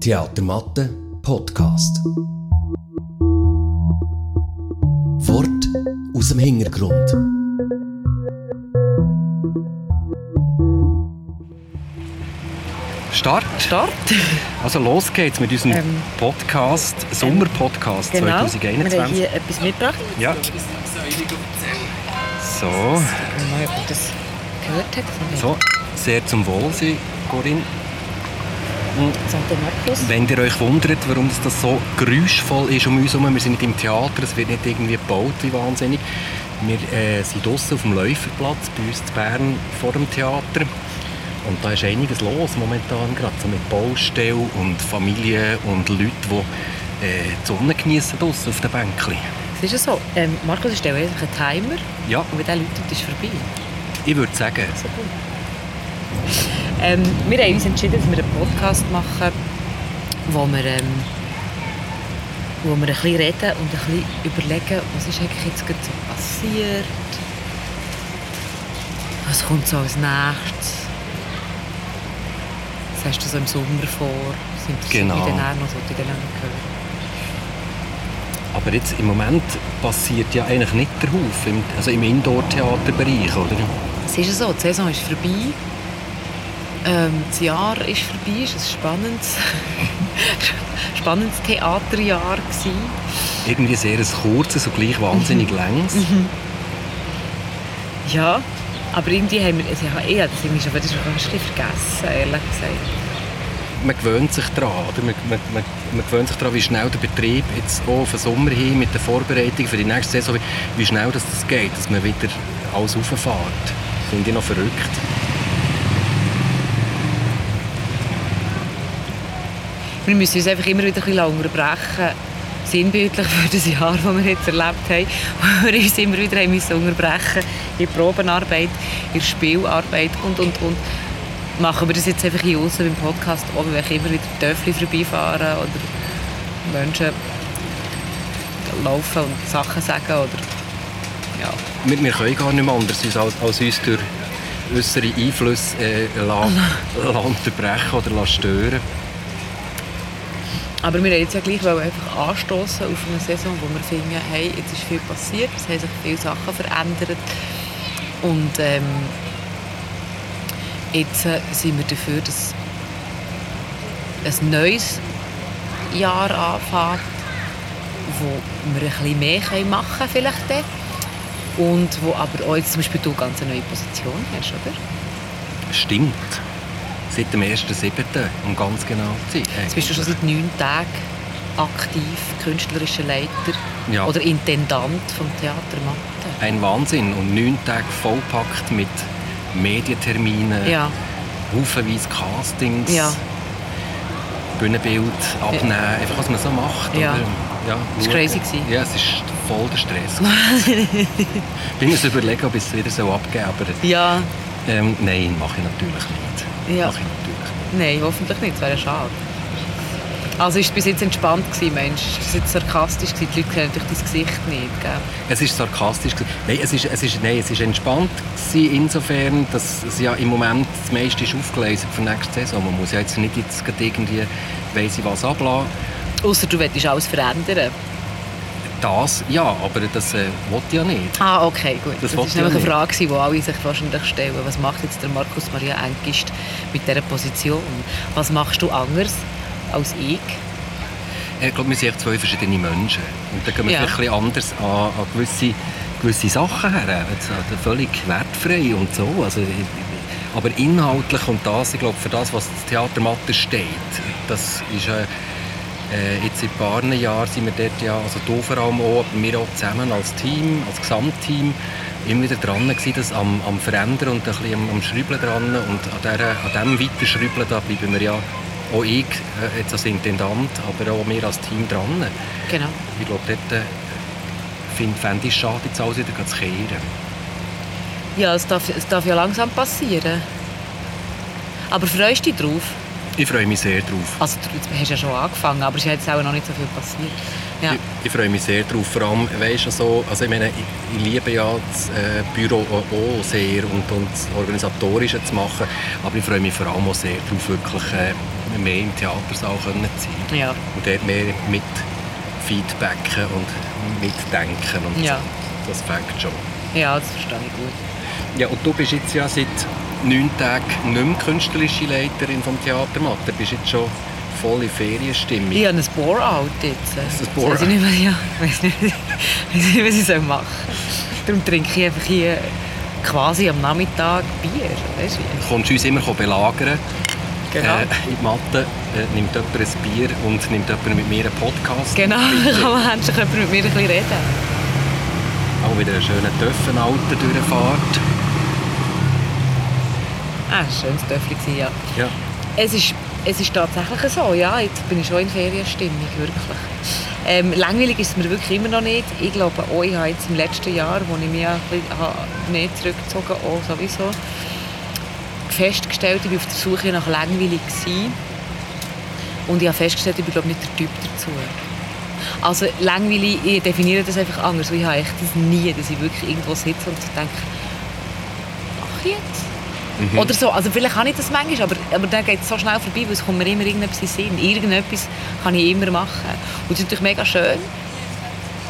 Theatermatte Podcast. Wort aus dem Hintergrund. Start. Start. Also los geht's mit unserem Ähm, Podcast, Sommerpodcast Genau. Wir haben 2021. hier etwas mitgebracht. Ja. So, Gehört hat. so, sehr zum Wohlsein, Corinne. Markus. Wenn ihr euch wundert, warum das- das so geräuschvoll ist um uns herum, wir sind nicht im Theater, es wird nicht irgendwie gebaut wie wahnsinnig. Wir äh, sind draussen auf dem Läuferplatz bei uns in Bern vor dem Theater. Und da ist einiges los momentan, gerade so mit Baustellen und Familien und Leuten, die äh, die Sonne genießen draussen auf den Bänkchen. Es ist ja so, ähm, Markus, ich stelle einfach einen Timer Ja, und wenn der läutet, ist es vorbei. Ich würde sagen, So. Ähm, wir haben uns entschieden, dass wir einen Podcast machen, wo wir, ähm, wo wir ein bisschen reden und ein bisschen überlegen, was ist eigentlich jetzt gerade so passiert. Was kommt so als nächstes? Was hast du so im Sommer vor? Sind das Genau. so wie dann noch so, die dann aber jetzt im Moment passiert ja eigentlich nicht der Haufen, also im Indoor-Theaterbereich, oder? Es ist ja so, die Saison ist vorbei. Ähm, das Jahr ist vorbei, es war ein spannendes, spannendes Theaterjahr. Gewesen. Irgendwie sehr ein kurzes und gleich wahnsinnig längs. Ja, aber irgendwie haben wir, also, ich habe das irgendwie schon wieder bisschen vergessen, ehrlich gesagt. man gewöhnt sich daran. Oder? Man, man, man, man gewöhnt sich daran, wie schnell der Betrieb jetzt auch auf den Sommer hin mit der Vorbereitung für die nächste Saison, wie, wie schnell das, das geht, dass man wieder alles rauffährt. Finde ich noch verrückt. Wir müssen uns einfach immer wieder ein bisschen unterbrechen, sinnbildlich für das Jahr, das wir jetzt erlebt haben. Wir uns immer wieder haben müssen unterbrechen in Probenarbeit, in Spielarbeit und, und, und. Machen wir das jetzt einfach hier außen beim Podcast auch, weil wir immer wieder Töffel vorbeifahren oder Menschen laufen und Sachen sagen oder ja. Wir, wir können gar nicht mehr anders, als, als uns durch äußere Einflüsse äh, la, la unterbrechen oder stören. Aber wir wollen jetzt ja gleich einfach anstoßen auf eine Saison, wo wir finden, hey, jetzt ist viel passiert, es haben sich viele Sachen verändert und ähm, jetzt äh, sind wir dafür, dass ein neues Jahr anfängt, wo wir ein bisschen mehr machen können vielleicht dann. Und wo aber auch jetzt zum Beispiel du ganz eine neue Position hast, oder? Stimmt. Seit dem 1.7. um ganz genau zu sein. Jetzt bist du schon seit neun Tagen aktiv, künstlerischer Leiter Ja. oder Intendant vom Theater Mathe. Ein Wahnsinn. Und neun Tage vollpackt mit Medienterminen, Ja, haufenweise Castings, ja. Bühnenbild abnehmen, einfach was man so macht. Ja. Oder? ja Das war crazy gewesen. Ja, es ist voll der Stress. ich bin mir überlegen, ob ich es wieder so abgeben aber Ja, ähm, nein, mache ich natürlich nicht. Ja. Mache ich natürlich nicht. nein, hoffentlich nicht, das wäre schade. Also ist es bis jetzt entspannt gewesen, Mensch? Ist das jetzt sarkastisch gewesen? Die Leute kennen natürlich dein Gesicht nicht, gell? Es ist sarkastisch. gewesen. Nein, es ist, es ist, nein, es ist entspannt gewesen, insofern, dass es ja im Moment das meiste ist aufgelesen für die nächste Saison. Man muss ja jetzt nicht jetzt irgendwie weiss ich was ablassen. Ausser du willst alles verändern. Das ja, aber das äh, wollte ich ja nicht. Ah, okay, gut. Das Das, ich nämlich eine. Frage, die alle sich wahrscheinlich stellen. Was macht jetzt der Markus Maria Engist mit dieser Position? Was machst du anders als ich? Ich glaube, wir sind zwei verschiedene Menschen. Und da gehen wir Ja. vielleicht ein bisschen anders an, an gewisse, gewisse Sachen her. Also völlig wertfrei und so. Also, aber inhaltlich und das, ich glaube, für das, was das Theater Mathe steht, das ist äh, äh, jetzt seit ein paar Jahren sind wir dort ja, also du vor allem auch, aber wir auch zusammen als Team, als Gesamtteam, immer wieder dran gewesen, das am, am Verändern und ein bisschen am, am Schrübeln dran und an, der, an dem Weiterschrübeln, da bleiben wir ja auch ich äh, jetzt als Intendant, aber auch wir als Team dran. Genau. Ich glaube, dort äh, find- fände ich es schade, jetzt alles wieder zu kehren. Ja, es darf, es darf ja langsam passieren. Aber freust du dich drauf? Ich freue mich sehr drauf. Also du hast ja schon angefangen, aber es ist jetzt auch noch nicht so viel passiert. Ja. Ich, ich freue mich sehr drauf. Vor allem, weißt du, so, also ich, meine, ich, ich liebe ja das äh, Büro auch sehr und, und das Organisatorische zu machen, aber ich freue mich vor allem auch sehr darauf, wirklich äh, mehr im Theatersaal können zu sein. Ja. Und dort mehr mit Feedbacken und mitdenken und Ja. so. Das fängt schon. ja, das verstehe ich gut. Ja, und du bist jetzt ja seit neun Tagen nicht mehr künstlerische Leiterin vom Theater Matt. Du bist jetzt schon voll in Ferienstimmung. Ich habe ein Bore-out jetzt. Ist das Jetzt Bore-out? Ich mehr, ja, ich weiß nicht, weiss nicht, was ich machen soll. Darum trinke ich einfach hier quasi am Nachmittag Bier. Weißt du? Du kommst uns immer belagern. Genau. Äh, in die Matte äh, nimmt jemand ein Bier und nimmt jemand mit mir einen Podcast. Genau, kann man endlich jemand mit mir ein bisschen reden. Auch wieder einen schönen Töffenalter durchfahrt. Ah, schönes gewesen, ja. Ja. Es ist, es ist tatsächlich so, ja. Jetzt bin ich schon in Ferienstimmung, wirklich. Ähm, langweilig ist es mir wirklich immer noch nicht. Ich glaube auch, ich habe jetzt im letzten Jahr, wo ich mich mehr zurückgezogen habe, auch sowieso festgestellt, ich war auf der Suche nach langweilig gewesen. Und ich habe festgestellt, ich bin glaube nicht der Typ dazu. Also langweilig, ich definiere das einfach anders. Ich habe echt das nie, dass ich wirklich irgendwo sitze und denke, ach jetzt? Oder so, also vielleicht habe ich das manchmal, aber, aber dann geht es so schnell vorbei, weil es kommt mir immer irgendetwas in Sinn. Irgendetwas kann ich immer machen. Und das ist natürlich mega schön.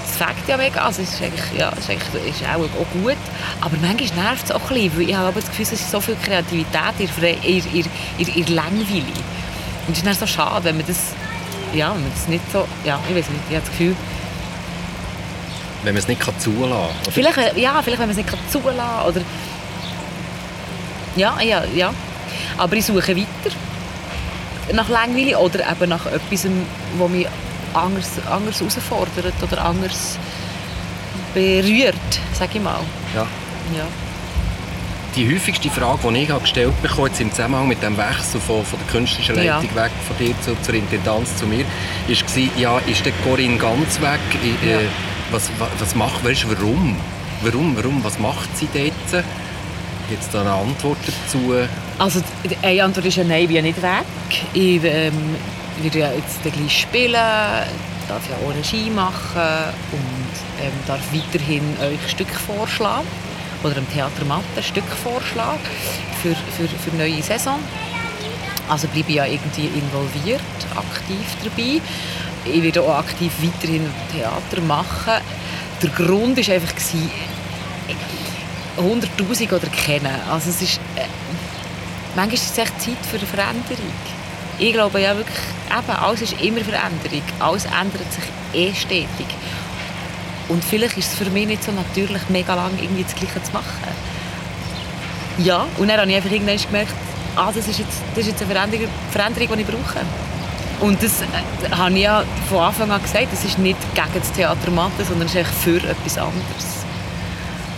Das fängt ja mega, also es ist eigentlich, ja, es ist, eigentlich, ist auch, auch gut. Aber manchmal nervt es auch ein bisschen, weil ich habe aber das Gefühl, es ist so viel Kreativität in, in Langweile. Und es ist dann so schade, wenn man das, ja, wenn man das nicht so, ja, ich weiß nicht, ich habe das Gefühl, Wenn man es nicht kann zulassen kann. Vielleicht, äh, ja, vielleicht wenn man es nicht zulassen kann. Oder ja, ja, ja. Aber ich suche weiter nach Langweile oder eben nach etwas, das mich anders, anders herausfordert oder anders berührt, sage ich mal. Ja. Ja. Die häufigste Frage, die ich gestellt bekomme, jetzt im Zusammenhang mit dem Wechsel von, von der künstlerischen Ja. Leitung weg von dir zu, zur Intendanz zu mir, war, ja, ist der Corinne ganz weg? Ich, Ja. äh, was, was, was macht, weißt warum? Warum, warum? Was macht sie dort? Gibt es da eine Antwort dazu? Also eine Antwort ist ja nein, ich bin ja nicht weg. Ich ähm, werde ja jetzt gleich spielen, darf ja auch Regie machen und ähm, darf weiterhin euch Stücke vorschlagen oder im Theater Matte Stück vorschlagen für, für, für neue Saison. Also bleibe ich ja irgendwie involviert, aktiv dabei. Ich werde auch aktiv weiterhin Theater machen. Der Grund war einfach, 100'000 oder kennen. Also es ist, äh, manchmal ist es echt Zeit für eine Veränderung. Ich glaube ja wirklich, eben, alles ist immer Veränderung. Alles ändert sich eh stetig. Und vielleicht ist es für mich nicht so natürlich, mega lang irgendwie das Gleiche zu machen. Ja, und dann habe ich einfach irgendwann gemerkt, ah, das ist jetzt, das ist jetzt eine Veränderung, Veränderung, die ich brauche. Und das äh, habe ich ja von Anfang an gesagt, das ist nicht gegen das Theater Mathe, sondern es ist für etwas anderes.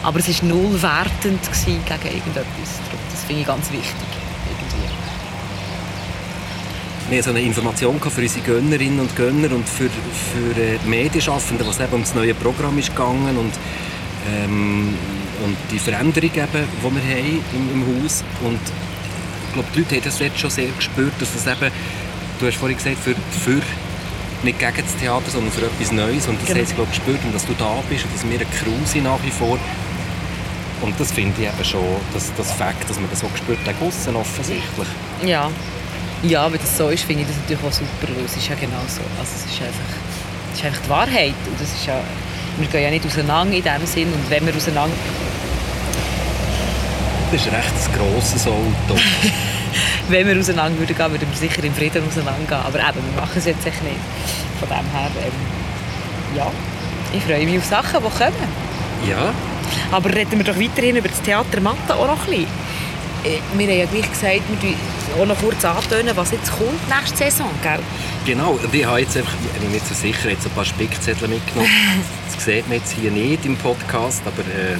Aber es war null wertend gegen irgendetwas. Das finde ich ganz wichtig. Irgendwie. Wir so eine Information für unsere Gönnerinnen und Gönner und für, für äh, die Medienschaffenden, was eben um das neue Programm ist gegangen und, ähm, und die Veränderung, eben, die wir haben im, im Haus. Und ich glaube, die Leute haben das jetzt schon sehr gespürt, dass das eben, du hast vorhin gesagt, für, für nicht gegen das Theater, sondern für etwas Neues. Und das Genau. haben sie, glaube ich, gespürt und dass du da bist und dass wir eine Crew sind nach wie vor. Und das finde ich eben schon, das, das Fakt, dass man das so gespürt hat, aussen offensichtlich. Ja. Ja, wenn das so ist, finde ich das natürlich auch super, weil es ist ja genau so. Also es ist einfach, es ist einfach die Wahrheit. Und das ist ja, wir gehen ja nicht auseinander in dem Sinn. Und wenn wir auseinander... Das ist recht ein grosses Auto. Wenn wir auseinander würden gehen, würden wir sicher im Frieden auseinandergehen. Aber eben, wir machen es jetzt echt nicht. Von dem her, ähm, ja, ich freue mich auf Sachen, die kommen. ja, Aber reden wir doch weiterhin über das Theater Mathe auch noch ein bisschen. Äh, Wir haben ja gleich gesagt, wir tun auch noch kurz antönen, was jetzt kommt nächste Saison, gell? Genau, und ich habe jetzt einfach, ich bin nicht so sicher, jetzt ein paar Spickzettel mitgenommen. Das sieht man jetzt hier nicht im Podcast, aber äh,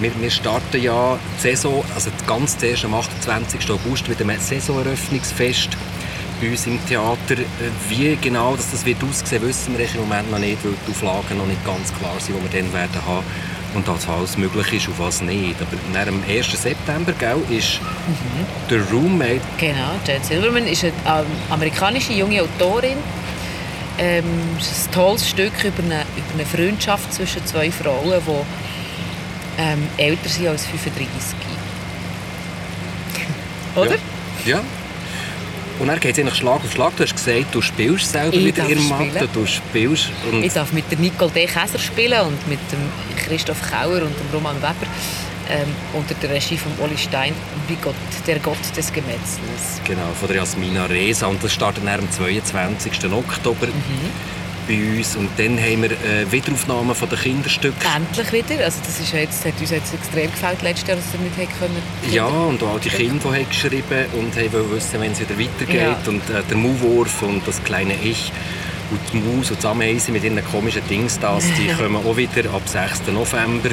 wir, wir starten ja die Saison, also ganz zuerst am 28. August wieder ein Saisoneröffnungsfest bei uns im Theater. Wie genau dass das wird aussehen, wissen wir im Moment noch nicht, weil die Auflagen noch nicht ganz klar sind, die wir dann werden haben. Und was möglich ist und was nicht. Aber nach dem 1. September gell, ist der Roommate Genau, Jane Silverman ist eine ähm, amerikanische junge Autorin. Ähm, es ist ein tolles Stück über eine, über eine Freundschaft zwischen zwei Frauen, die ähm, älter sind als 35. Oder? Ja. ja. Und dann geht es eigentlich Schlag auf Schlag. Du hast gesagt, du spielst selber Ich wieder spielen. Du spielst und Ich darf mit der Nicole D. Käser spielen und mit dem Christoph Kauer und dem Roman Weber ähm, unter der Regie von Oli Stein, wie Gott, der Gott des Gemetzels. genau, von der Jasmina Reza. Und das startet dann am 22. Oktober Mhm. Bei uns. Und dann haben wir äh, Wiederaufnahmen von den Kinderstücken. Endlich wieder. Also das ist ja jetzt, hat uns jetzt extrem gefällt letztes Jahr, dass wir nicht haben können. Ja, und auch die Kinder, die haben geschrieben und haben wollen wissen, wenn es wieder weitergeht. Ja. Und äh, der Maulwurf und das kleine Ich und die Maus und die Ameisen mit ihren komischen Dings, das, die kommen auch wieder ab 6. November.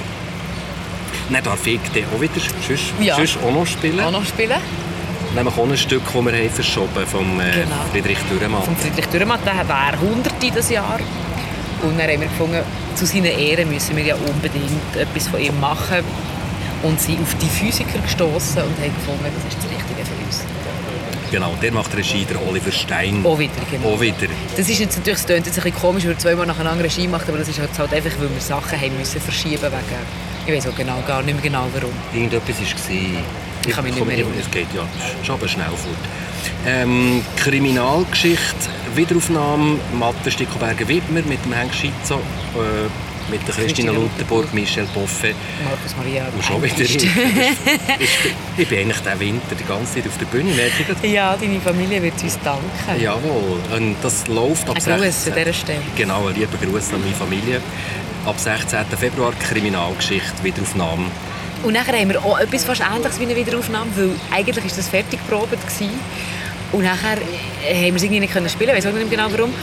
Dann darf ich dann auch wieder sonst, Ja. sonst auch noch spielen. Auch noch spielen. Nämlich auch ein Stück, das wir haben verschoben vom äh, Genau. Friedrich Dürrenmatt. Von Friedrich Dürrematt, der wäre 100 dieses Jahr. Und dann haben wir gefunden, zu seiner Ehre müssen wir ja unbedingt etwas von ihm machen. Und sind auf die Physiker gestoßen und haben gefunden, das ist das Richtige für uns. Genau, der macht Regie, der Oliver Stein. Auch wieder, genau. Auch wieder. Das ist jetzt natürlich, es klingt jetzt ein bisschen komisch, wenn wir zweimal nacheinander Regie macht, aber das ist halt halt einfach, weil wir Sachen haben müssen verschieben wegen, ich weiß auch genau, gar nicht mehr genau warum. Irgendetwas war. Ich kann mich nicht mehr erinnern. Es geht ja schon aber schnell fort. Ähm, Kriminalgeschichte, Wiederaufnahme, Mathe Stickelberger-Widmer mit dem Henk Schizzo, äh, mit der Christina Lutherburg, Michel Boffe Markus Maria. und schon wieder. Ich, ich bin eigentlich den Winter die ganze Zeit auf der Bühne, merke ich ja, deine Familie wird uns danken. Jawohl, und das läuft ab Ein Gruß 16. an dieser Stelle. Genau, ein lieber Gruß an meine Familie. Ab 16. Februar Kriminalgeschichte, Wiederaufnahme. Und nachher haben wir auch etwas fast Ähnliches wie eine Wiederaufnahme, weil eigentlich war das fertig gewesen. Und nachher äh, haben wir es irgendwie nicht können spielen, weiß auch nicht genau warum.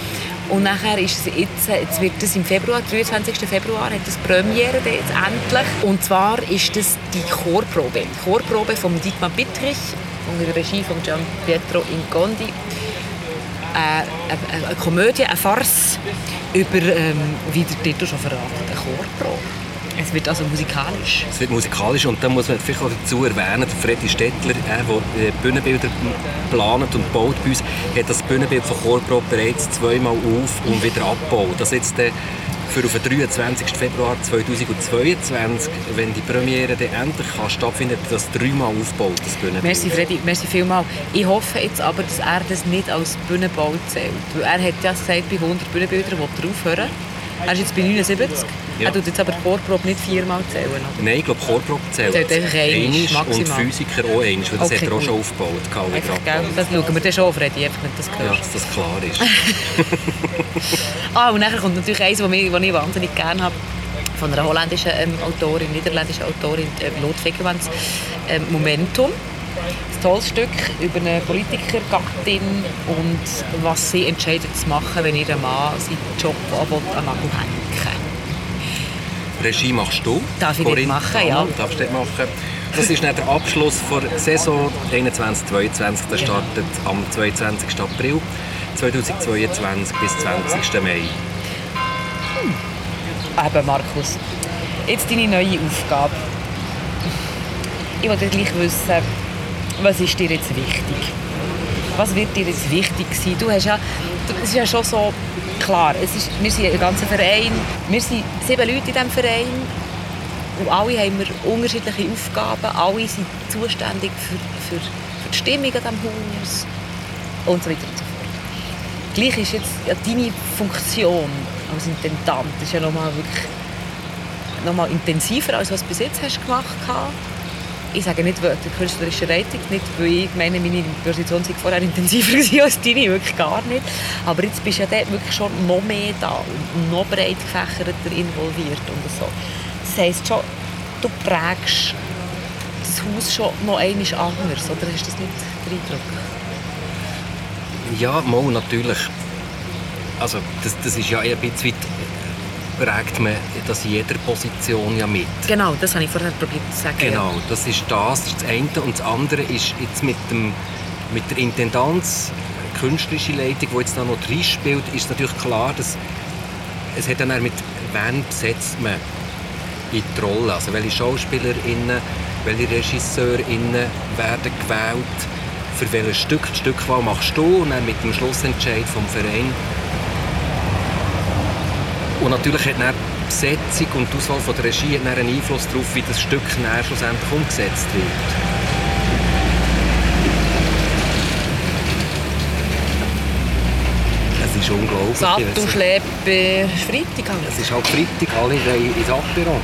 Und nachher ist es jetzt, äh, jetzt wird es im Februar, 23. Februar, hat das Premiere dann jetzt endlich. Und zwar ist das die Chorprobe. Die Chorprobe von Dietmar Bittrich unter der Regie von Gian Pietro Incondi. Äh, eine, eine Komödie, eine Farce über, ähm, wie der Titel schon verratet, eine Chorprobe. Es wird also musikalisch. Es wird musikalisch und dann muss man vielleicht auch dazu erwähnen, Freddy Stettler, äh, der Bühnenbilder plant und baut bei uns, hat das Bühnenbild von Chorprobe bereits zweimal auf und wieder abgebaut. Das jetzt äh, für auf den 23. Februar 2022, wenn die Premiere dann endlich kann stattfinden, das dreimal aufbaut, das Bühnenbild. Merci Freddy, merci vielmals. Ich hoffe jetzt aber, dass er das nicht als Bühnenbau zählt. Weil er hat ja gesagt, bei 100 Bühnenbildern will er ist jetzt bei 79. Ja. Er tut jetzt aber Chorprobe nicht viermal zählen. Oder? Nein, ich glaube, Chorprobe zählt. Zählt einfach maximal. Und Physiker auch weil das Okay, hat er auch gut. schon aufgebaut. Einfach, gell? Das schauen wir dann schon, Freddy, einfach nicht das Ja, gehört. dass das klar ist. Ah, und dann kommt natürlich eins, das ich, das ich wahnsinnig gerne habe, von einer holländischen ähm, Autorin, niederländischen Autorin, äh, Lot Fegemans, ähm, Momentum. Ein tolles Stück über eine Politikergattin und was sie entscheidet zu machen, wenn ihr Mann seinen Job an will, an Nagel hängen Regie machst du. Darf ich Corinne machen, ja. Darfst du machen. Das ist der Abschluss der Saison 21-22. Der startet am 22. April 2022 bis 20. Mai. Eben, Markus, jetzt deine neue Aufgabe. Ich wollte gleich wissen, was ist dir jetzt wichtig? Was wird dir jetzt wichtig sein? Du hast ja, es ist ja schon so klar, es ist, wir sind ein ganzer Verein, wir sind sieben Leute in diesem Verein und alle haben wir unterschiedliche Aufgaben, alle sind zuständig für, für, für die Stimmung an diesem Haus und so weiter und so fort. Gleich ist jetzt ja, deine Funktion als Intendant ist ja nochmal wirklich noch mal intensiver, als was du bis jetzt hast gemacht hast. Ich sage nicht wegen der künstlerischen Leitung, nicht, weil ich meine, meine Position sei vorher intensiver als deine, wirklich gar nicht. Aber jetzt bist du ja dort wirklich schon noch mehr da und noch breit gefächerter involviert und so. Das heisst schon, du prägst das Haus schon noch einmal anders, oder du das nicht den Eindruck? Ja, mal natürlich. Also, das, das ist ja ein bisschen prägt man das in jeder Position ja mit. Genau, das habe ich vorher probiert zu sagen. Genau, das ist das, das ist das eine. Und das andere ist jetzt mit, dem, mit der Intendanz, künstlerische Leitung, die jetzt da noch drin spielt, ist natürlich klar, dass es hat dann auch mit «Wann besetzt man?» in die Rolle. Also welche SchauspielerInnen, welche RegisseurInnen werden gewählt, für welches Stück, die Stückwahl machst du und dann mit dem Schlussentscheid vom Verein. Und natürlich hat dann die Besetzung und die Auswahl von der Regie hat einen Einfluss darauf, wie das Stück dann schlussendlich umgesetzt wird. Es ist unglaublich. Sattelschlepper, ist Freitag. halt. Es ist halt Freitag, alle gehen ins Apero.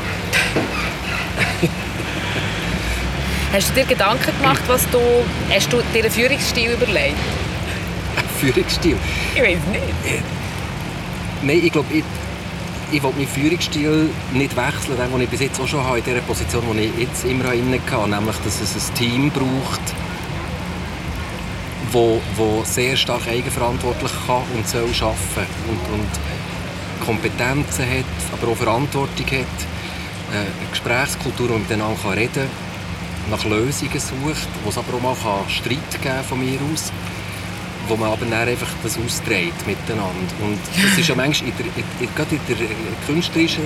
Hast du dir Gedanken gemacht, was du... Hast du dir einen Führungsstil überlegt? Führungsstil. Ich weiß nicht. Nein, ich glaube, ich, will meinen Führungsstil nicht wechseln, den, den ich bis jetzt auch schon habe, in der Position, die ich jetzt immer inne hatte. Nämlich, dass es ein Team braucht, wo, wo sehr stark eigenverantwortlich kann und soll arbeiten und, und Kompetenzen hat, aber auch Verantwortung hat, äh, eine Gesprächskultur, man miteinander kann reden kann, nach Lösungen sucht, wo es aber auch mal kann Streit geben von mir aus, wo man aber dann einfach das austrägt miteinander. Und das ist ja manchmal, in der, in, gerade in der äh, künstlerischen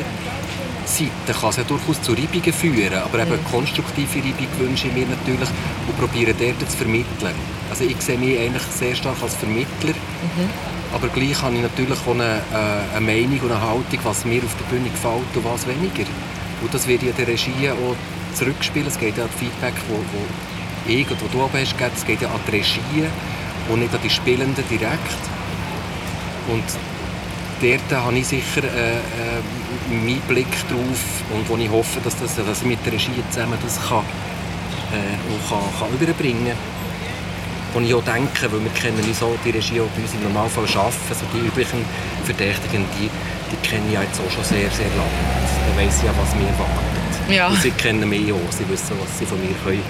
Seite kann es ja durchaus zu Reibungen führen, aber eben konstruktive Reibung wünsche ich mir natürlich und probiere dort zu vermitteln. Also ich sehe mich eigentlich sehr stark als Vermittler, aber gleich habe ich natürlich auch eine, äh, eine Meinung und eine Haltung, was mir auf der Bühne gefällt und was weniger. Und das wird ja der Regie auch zurückspielen. Es geht ja an Feedback, wo, wo ich und wo du oben hast, es geht ja an die Regie und nicht an die Spielenden direkt. Und dort habe ich sicher äh, äh, meinen Blick drauf und wo ich hoffe, dass, das, dass ich mit der Regie zusammen das kann, äh, kann, kann überbringen kann. Und ich auch denke, weil wir kennen so die Regie, die bei uns im Normalfall arbeiten, so die üblichen Verdächtigen, die, die kenne ich ja jetzt auch schon sehr, sehr lange. Da weiss ich ja, was mir erwartet. Ja. Und sie kennen mich auch, sie wissen, was sie von mir können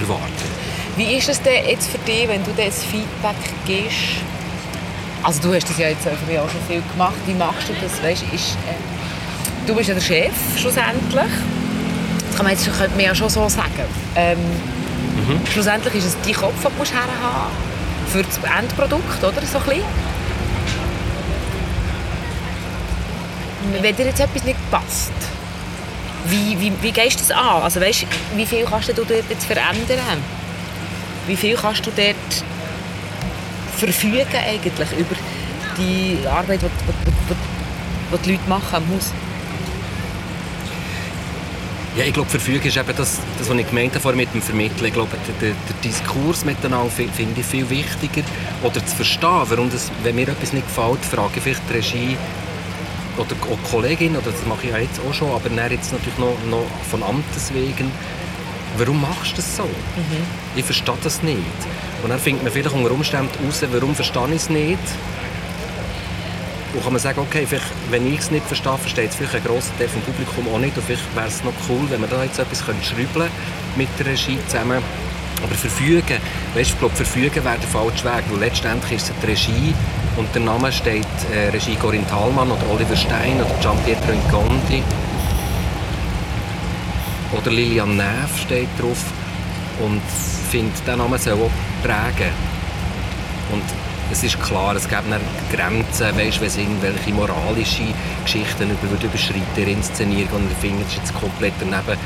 erwarten können. Wie ist es denn jetzt für dich, wenn du das Feedback gibst? Also du hast das ja jetzt auch schon viel gemacht. Wie machst du das? Weißt, ist, äh, du bist ja der Chef schlussendlich. Das kann man jetzt könnte man ja schon so sagen. Ähm, Schlussendlich ist es dein Kopf, den du musst herhaben für das Endprodukt, oder? So ein bisschen. Wenn dir jetzt etwas nicht passt, wie, wie, wie gehst du das an? Also weißt, wie viel kannst du dort jetzt verändern? Wie viel kannst du dort verfügen eigentlich über die Arbeit, die, die, Leute machen am Haus? Ja, ich glaube, Verfügen ist eben das, das, was ich gemeint habe mit dem Vermitteln. Ich glaube, der, der, Diskurs miteinander fi- finde ich viel wichtiger. Oder zu verstehen, warum das, wenn mir etwas nicht gefällt, frage ich vielleicht die Regie oder die Kollegin, oder das mache ich ja jetzt auch schon, aber dann jetzt natürlich noch, noch von Amtes wegen, warum machst du das so? Ich verstehe das nicht. Und dann findet man vielleicht unter Umständen raus, warum verstehe ich es nicht. Und kann man sagen, okay, vielleicht, wenn ich es nicht verstehe, versteht es vielleicht ein grosser Teil vom Publikum auch nicht. Und vielleicht wäre es noch cool, wenn man da jetzt etwas schrübeln mit der Regie zusammen. Aber verfügen, weißt, ich glaube, verfügen wäre der falsche Weg, weil letztendlich ist es die Regie und der Name steht äh, Regie Corinne Thalmann oder Oliver Stein oder Gian Pietro Inconti oder Lilian Neff steht drauf und finde, der Name soll auch prägen. Und es ist klar, es gibt Grenzen, weißt, wenn es irgendwelche moralische Geschichten in der Inszenierung und ich finde, das ist jetzt komplett daneben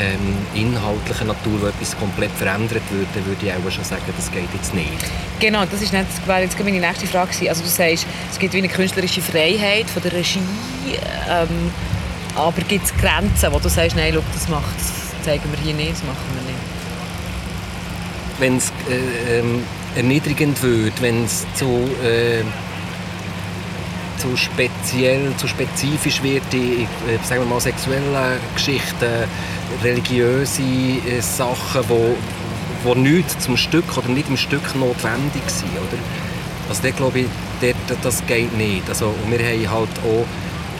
ähm, inhaltlicher Natur, wo etwas komplett verändert würde, würde ich auch schon sagen, das geht jetzt nicht. Genau, das ist nicht, wäre jetzt meine nächste Frage. Also du sagst, es gibt wie eine künstlerische Freiheit von der Regie, ähm, aber gibt es Grenzen, wo du sagst, nein, schau, das, macht, das zeigen wir hier nicht, das machen wir nicht. wenn es äh, ähm, erniedrigend wird, wenn es zu, äh, zu speziell, zu spezifisch wird, die, äh, sagen wir mal, sexuelle Geschichten, religiöse äh, Sachen, wo, wo nicht zum Stück oder nicht im Stück notwendig sind, oder? Also dort glaube ich, dort, das geht nicht. Also, wir haben halt auch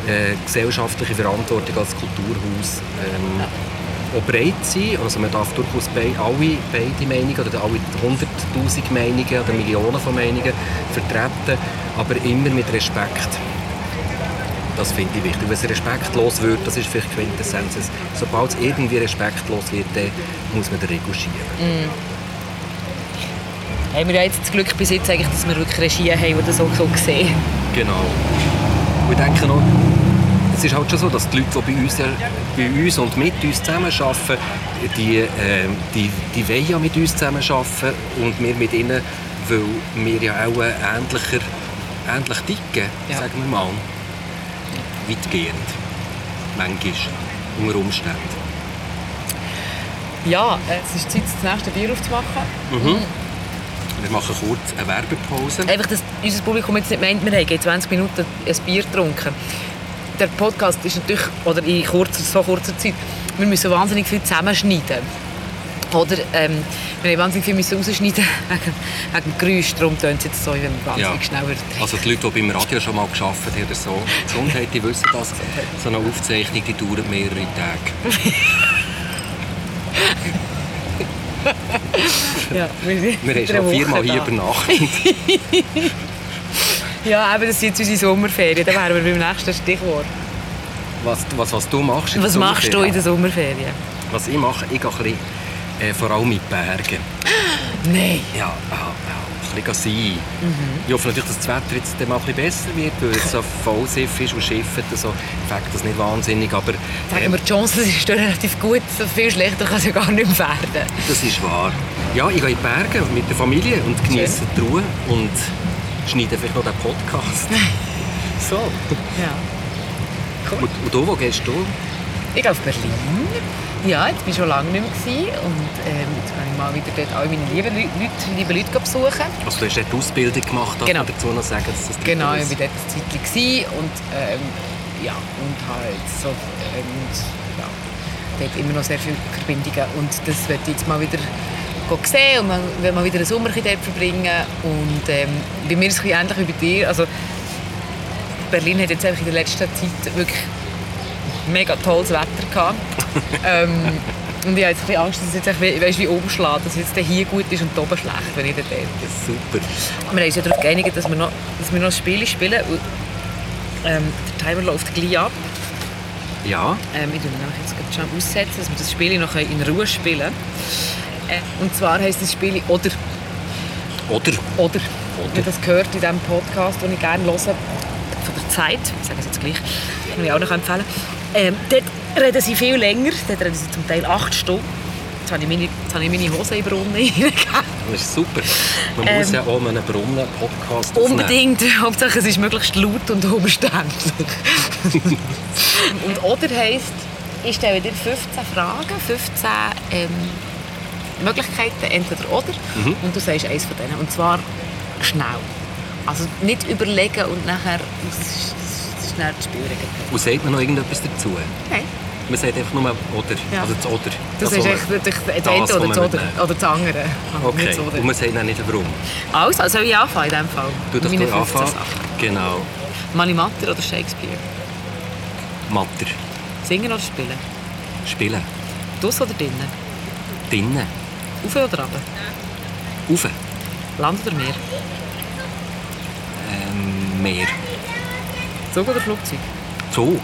äh, gesellschaftliche Verantwortung als Kulturhaus. Ähm, auch breit sein. Also man darf durchaus bei, alle beide Meinungen oder alle 100'000 Meinungen oder Millionen von Meinungen vertreten, aber immer mit Respekt. Das finde ich wichtig. Wenn es respektlos wird, das ist vielleicht Quintessenz. Es- Sobald es irgendwie respektlos wird, dann muss man den Regel schieben. Haben wir ja jetzt das Glück bis jetzt eigentlich, dass wir wirklich Regie haben, die das auch so sehen. Genau. Und ich denke noch, es ist halt schon so, dass die Leute, die bei uns, äh, bei uns und mit uns zusammenarbeiten, die, äh, die, die wollen ja mit uns zusammenarbeiten und wir mit ihnen, weil wir ja auch äh, ähnlicher, ähnlich ticken, Ja. sagen wir mal. Weitgehend. Manchmal. Unter Umständen. Ja, es ist Zeit, das nächste Bier aufzumachen. Wir machen kurz eine Werbepause. Einfach, dass unser Publikum jetzt nicht meint, wir haben in 20 Minuten ein Bier getrunken. Der Podcast ist natürlich, oder in kurzer, so kurzer Zeit, wir müssen wahnsinnig viel zusammenschneiden. Oder ähm, wir haben wahnsinnig viel müssen rausschneiden wegen, wegen Geräusch. Darum tönt es jetzt so, wenn wir wahnsinnig Ja. schnell würden. Also die Leute, die beim Radio schon mal gearbeitet haben oder so, Gesundheit, die wissen das. So eine Aufzeichnung, die dauert mehrere Tage. Ja, wir, Wir haben schon viermal hier übernachtet. Ja, eben, das sind jetzt unsere Sommerferien. Dann wären wir beim nächsten Stichwort. Was, was, was du machst in der Was machst du in den Sommerferien? Was ich mache, ich gehe ein bisschen, äh, vor allem mit Bergen. Nein. Ja, ja, ein bisschen sein. Mhm. Ich hoffe natürlich, dass das Wetter jetzt mal ein bisschen besser wird, weil es so voll Siff ist und schifft. Also, fängt das nicht wahnsinnig, aber Sagen wir, die Chance ist relativ gut. Viel schlechter kann es ja gar nicht mehr werden. das ist wahr. Ja, ich gehe in die Berge mit der Familie und genieße die Ruhe und schneide vielleicht noch den Podcast. so. Ja. Und, und du, wo gehst du? Ich gehe auf Berlin. Ja, jetzt war ich schon lange nicht mehr. Gewesen. Und ähm, jetzt kann ich mal wieder dort alle meine lieben Leute, lieben Leute besuchen. Also du hast dort die Ausbildung gemacht, darf Genau. man dazu noch sagen, dass das Genau, ist. ich war dort eine Zeit gewesen und ähm, ja, und jetzt so, ähm, und, ja, dort immer noch sehr viele Verbindungen und das ich jetzt mal wieder sehen und man will mal wieder einen Sommer dort verbringen und ähm, bei mir ist es ein bisschen ähnlich wie bei dir, also Berlin hat jetzt einfach in der letzten Zeit wirklich mega tolles Wetter gehabt. ähm, und ich habe jetzt ein bisschen Angst, dass es jetzt wie, weißt, wie umschlägt, dass es jetzt hier gut ist und oben schlecht, wenn ich dort bin. Super. Wir haben uns ja darauf geeinigt, dass wir noch, dass wir noch ein Spiel spielen. Und, ähm, der Timer läuft gleich ab. Ja, Ähm, ich ihn nämlich jetzt schnell aussetzen, dass wir das Spiel noch in Ruhe spielen können. Äh, und zwar heisst das Spiel «Oder». oder? «Oder». Ich habe das gehört in diesem Podcast, den ich gerne höre, von der Zeit. Ich sage es jetzt gleich. Kann ich auch noch empfehlen. Ähm, dort reden sie viel länger. Dort reden sie zum Teil acht Stunden. Jetzt habe ich meine, jetzt habe ich meine Hose in den Brunnen. Das ist super. Man Ähm, muss ja auch einen Brunnen-Podcast. Unbedingt. Hauptsache es ist möglichst laut und umständlich. und «Oder» heisst, ich stelle dir 15 Fragen, 15 ähm, Möglichkeiten, entweder «Oder». Und du sagst eins von denen. Und zwar schnell. Also nicht überlegen und nachher... Dann das Spielregeln. Und sagt man noch irgendetwas dazu? Nein. Man sagt einfach nur «oder». Ja. Also das «oder». Das was ist man- echt das, das das, eine oder das «Oder». Oder das andere. Okay, Nicht das und man sagt dann nicht warum. Also, soll ich anfangen in diesem Fall? Du doch Meine du 15 anfangen. Genau. Manimatter oder Shakespeare? Matter. Singen oder spielen? Spielen. Dus oder drinnen? Drinnen. Auf oder runter? Rauf. Land oder Meer? Ähm, Meer. Zug oder Flugzeug? Zug.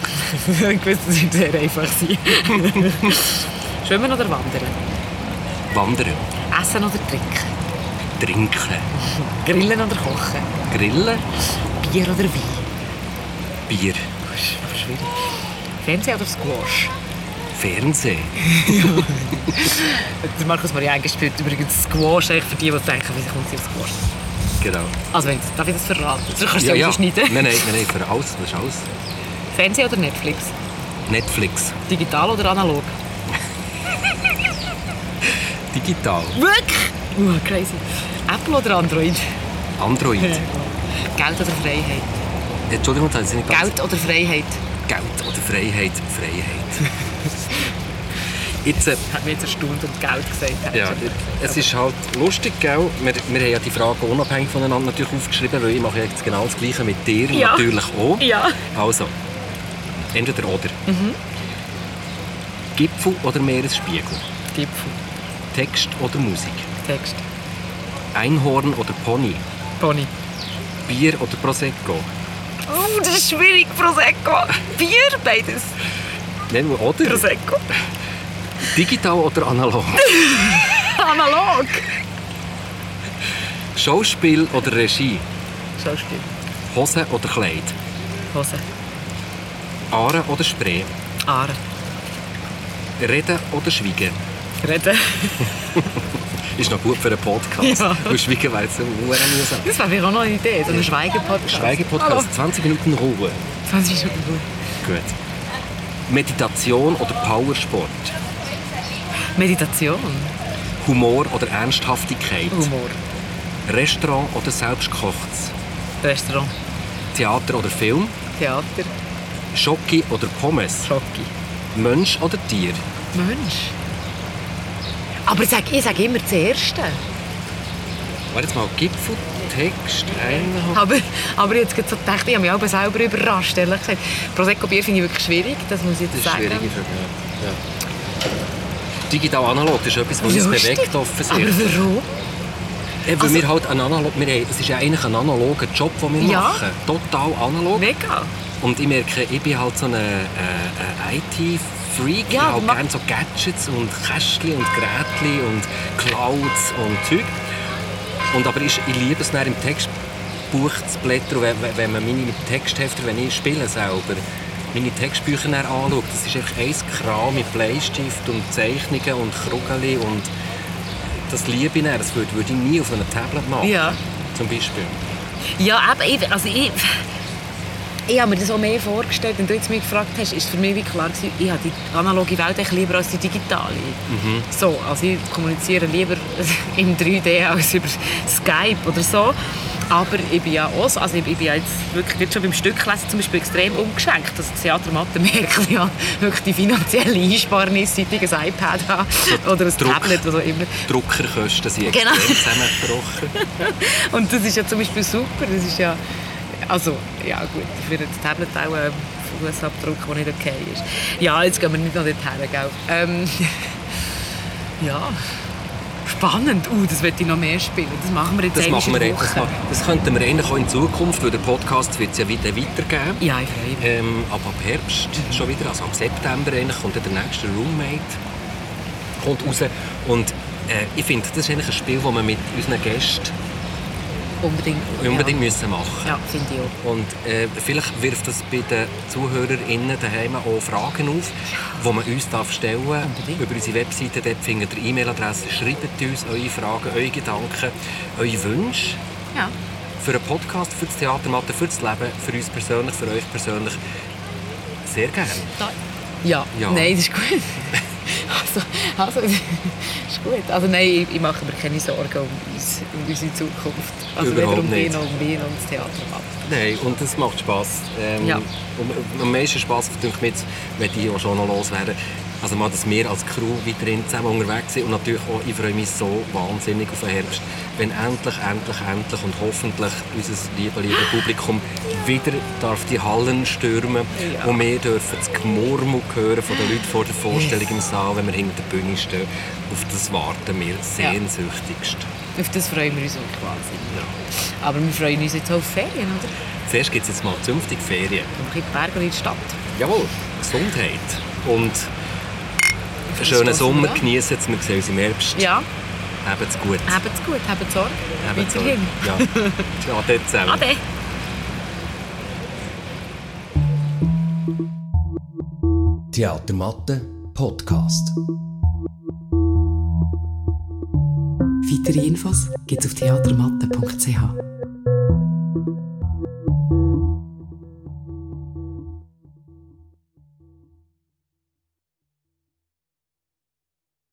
ich wusste, das wird sehr einfach sein. Schwimmen oder wandern? Wandern. Essen oder trinken? Trinken. Grillen oder kochen? Grillen. Bier oder Wein? Bier. Das ist schwierig. Fernsehen oder Squash? Fernsehen. Der Markus Marianne spielt übrigens Squash, für die, die denken, wieso kommt sie auf Squash? Genau. Also, wenn, darf ich das verraten? Du kannst Ja, es ja. ja, schneiden. nein, nein, nein, für alles. Das ist alles. Fernsehen oder Netflix? Netflix. Digital oder analog? Digital. Wirklich? Uh, crazy. Apple oder Android? Android. Geld oder Freiheit? Entschuldigung, das ich nicht ganz... Geld oder Freiheit? Geld oder Freiheit? Freiheit. Jetzt, äh, Hat mich jetzt erstaunt und Geld gesagt. ja, es ist halt lustig, gell? Wir, wir haben ja die Fragen unabhängig voneinander natürlich aufgeschrieben, weil ich mache jetzt genau das Gleiche mit dir Ja. natürlich auch. Ja. Also, entweder oder. Mhm. Gipfel oder Meeresspiegel? Gipfel. Text oder Musik? Text. Einhorn oder Pony? Pony. Bier oder Prosecco? Oh, das ist schwierig. Prosecco. Bier, beides. Nein, oder? Prosecco. Digital oder analog? Analog. Schauspiel oder Regie? Schauspiel. Hose oder Kleid? Hose. Aare oder Spree? Aare. Reden oder schweigen? Reden. Ist noch gut für einen Podcast. Ja. Weil schweigen wäre jetzt so mühsam. Das wäre auch noch eine Idee, so ein Schweigepodcast. Schweigepodcast, 20 Minuten Ruhe. 20 Minuten gut. Gut. Meditation oder Powersport? Meditation. Humor oder Ernsthaftigkeit? Humor. Restaurant oder selbstgekochtes? Restaurant. Theater oder Film? Theater. Schoki oder Pommes? Schoki. Mensch oder Tier? Mensch. Aber ich sage ich sag immer das Erste. Warte jetzt mal, Gipfeltext, eineinhalb... Aber, aber jetzt gerade so gedacht, ich habe mich auch selber überrascht, ehrlich gesagt. Prosecco-Bier finde ich wirklich schwierig, das muss ich Das jetzt ist sagen. schwierig. Ja. Ja. Digital analog, das ist etwas, was uns bewegt Aber offensichtlich. warum? Ja, weil Also- wir halt ein analog, wir haben, es ist ja eigentlich ein analoger Job, den wir Ja. machen. Total analog. Mega. Und ich merke, ich bin halt so ein äh, äh, IT-Freak. Ja, ich habe gerne so Gadgets und Kästchen und Gerätchen und Clouds und Zeug. Und aber ich, ich liebe es dann im Textbuch zu blättern, wenn, wenn- wenn man meine Texthefter, wenn ich spiele selber, meine Textbücher dann anschaut. Das ist einfach ein Kram mit Bleistift und Zeichnungen und Krugeli und das liebe ich dann. Das würde, würde ich nie auf einem Tablet machen. Ja. Zum Beispiel. Ja, eben, ich, also ich, ich habe mir das auch mehr vorgestellt, wenn du jetzt mich gefragt hast, ist für mich wie klar gewesen, ich habe die analoge Welt eigentlich lieber als die digitale. So, also ich kommuniziere lieber in 3D als über Skype oder so. Aber ich bin ja auch so, also ich, bin ja jetzt wirklich jetzt schon beim Stücklesen zum Beispiel extrem umgeschränkt. Also das Theatermatte merke ich ja wirklich die finanzielle Einsparnis, seit ich ein iPad habe oder ein Druck. Tablet oder immer. Druckerkosten sind Genau. extrem zusammengebrochen. Und das ist ja zum Beispiel super. Das ist ja, also, ja gut, für das Tablet auch ein Fußabdruck, der nicht okay ist. Ja, jetzt gehen wir nicht noch dorthin, gell? Ähm, ja, spannend. Uh, das möchte ich noch mehr spielen. Das machen wir jetzt Das, machen wir, in der das, Woche. könnten wir eigentlich auch in Zukunft, weil der Podcast wird es ja wieder weitergeben. Ja, ich freue mich. Ähm, ab, ab Herbst schon wieder, also ab September eigentlich, kommt der nächste Roommate kommt raus. Und äh, ich finde, das ist eigentlich ein Spiel, das wir mit unseren Gästen Unbedingt. unbedingt ja. müssen machen Ja, finde ich auch. Und äh, vielleicht wirft das bei den ZuhörerInnen daheim auch Fragen auf, die man uns darf stellen Unbedingt. Über unsere Webseite dort findet ihr E-Mail-Adresse. Schreibt uns eure Fragen, eure Gedanken, eure Wünsche Ja. für einen Podcast, für das Theatermatte, für das Leben, für uns persönlich, für euch persönlich. Sehr gerne. Ja. Ja. nein, das ist gut. Also, also, das ist gut. Also nein, ich, mache mir keine Sorgen um, uns, um unsere Zukunft. Also Überhaupt weder um nicht. noch um mich noch um das Theater. Nein, und es macht Spass. Ähm, Ja. und am meisten Spass denke ich, wenn die auch schon noch loswerden. Also mal, dass wir als Crew weiterhin zusammen unterwegs sind und natürlich auch, ich freue mich so wahnsinnig auf den Herbst, wenn endlich, endlich, endlich und hoffentlich unser liebe, liebe Publikum wieder darf die Hallen stürmen Ja. und wir dürfen das Gemurmel hören von den Leuten vor der Vorstellung im Saal, wenn wir hinter der Bühne stehen. Auf das warten wir sehnsüchtigst. Auf das freuen wir uns wirklich wahnsinnig. Aber wir freuen uns jetzt auch auf Ferien, oder? Zuerst gibt es jetzt mal zünftig Ferien. Ein bisschen Berge und in die Stadt. Jawohl, Gesundheit. Und einen schönen Sommer genießen Wir sehen uns im Herbst. Ja, Habt's gut. habt's gut, habt Sorge. Weiterhin. gut. Ja. Ade zusammen. Ade. Theatermatte Podcast. Weitere Infos gibt's auf theatermatte.ch.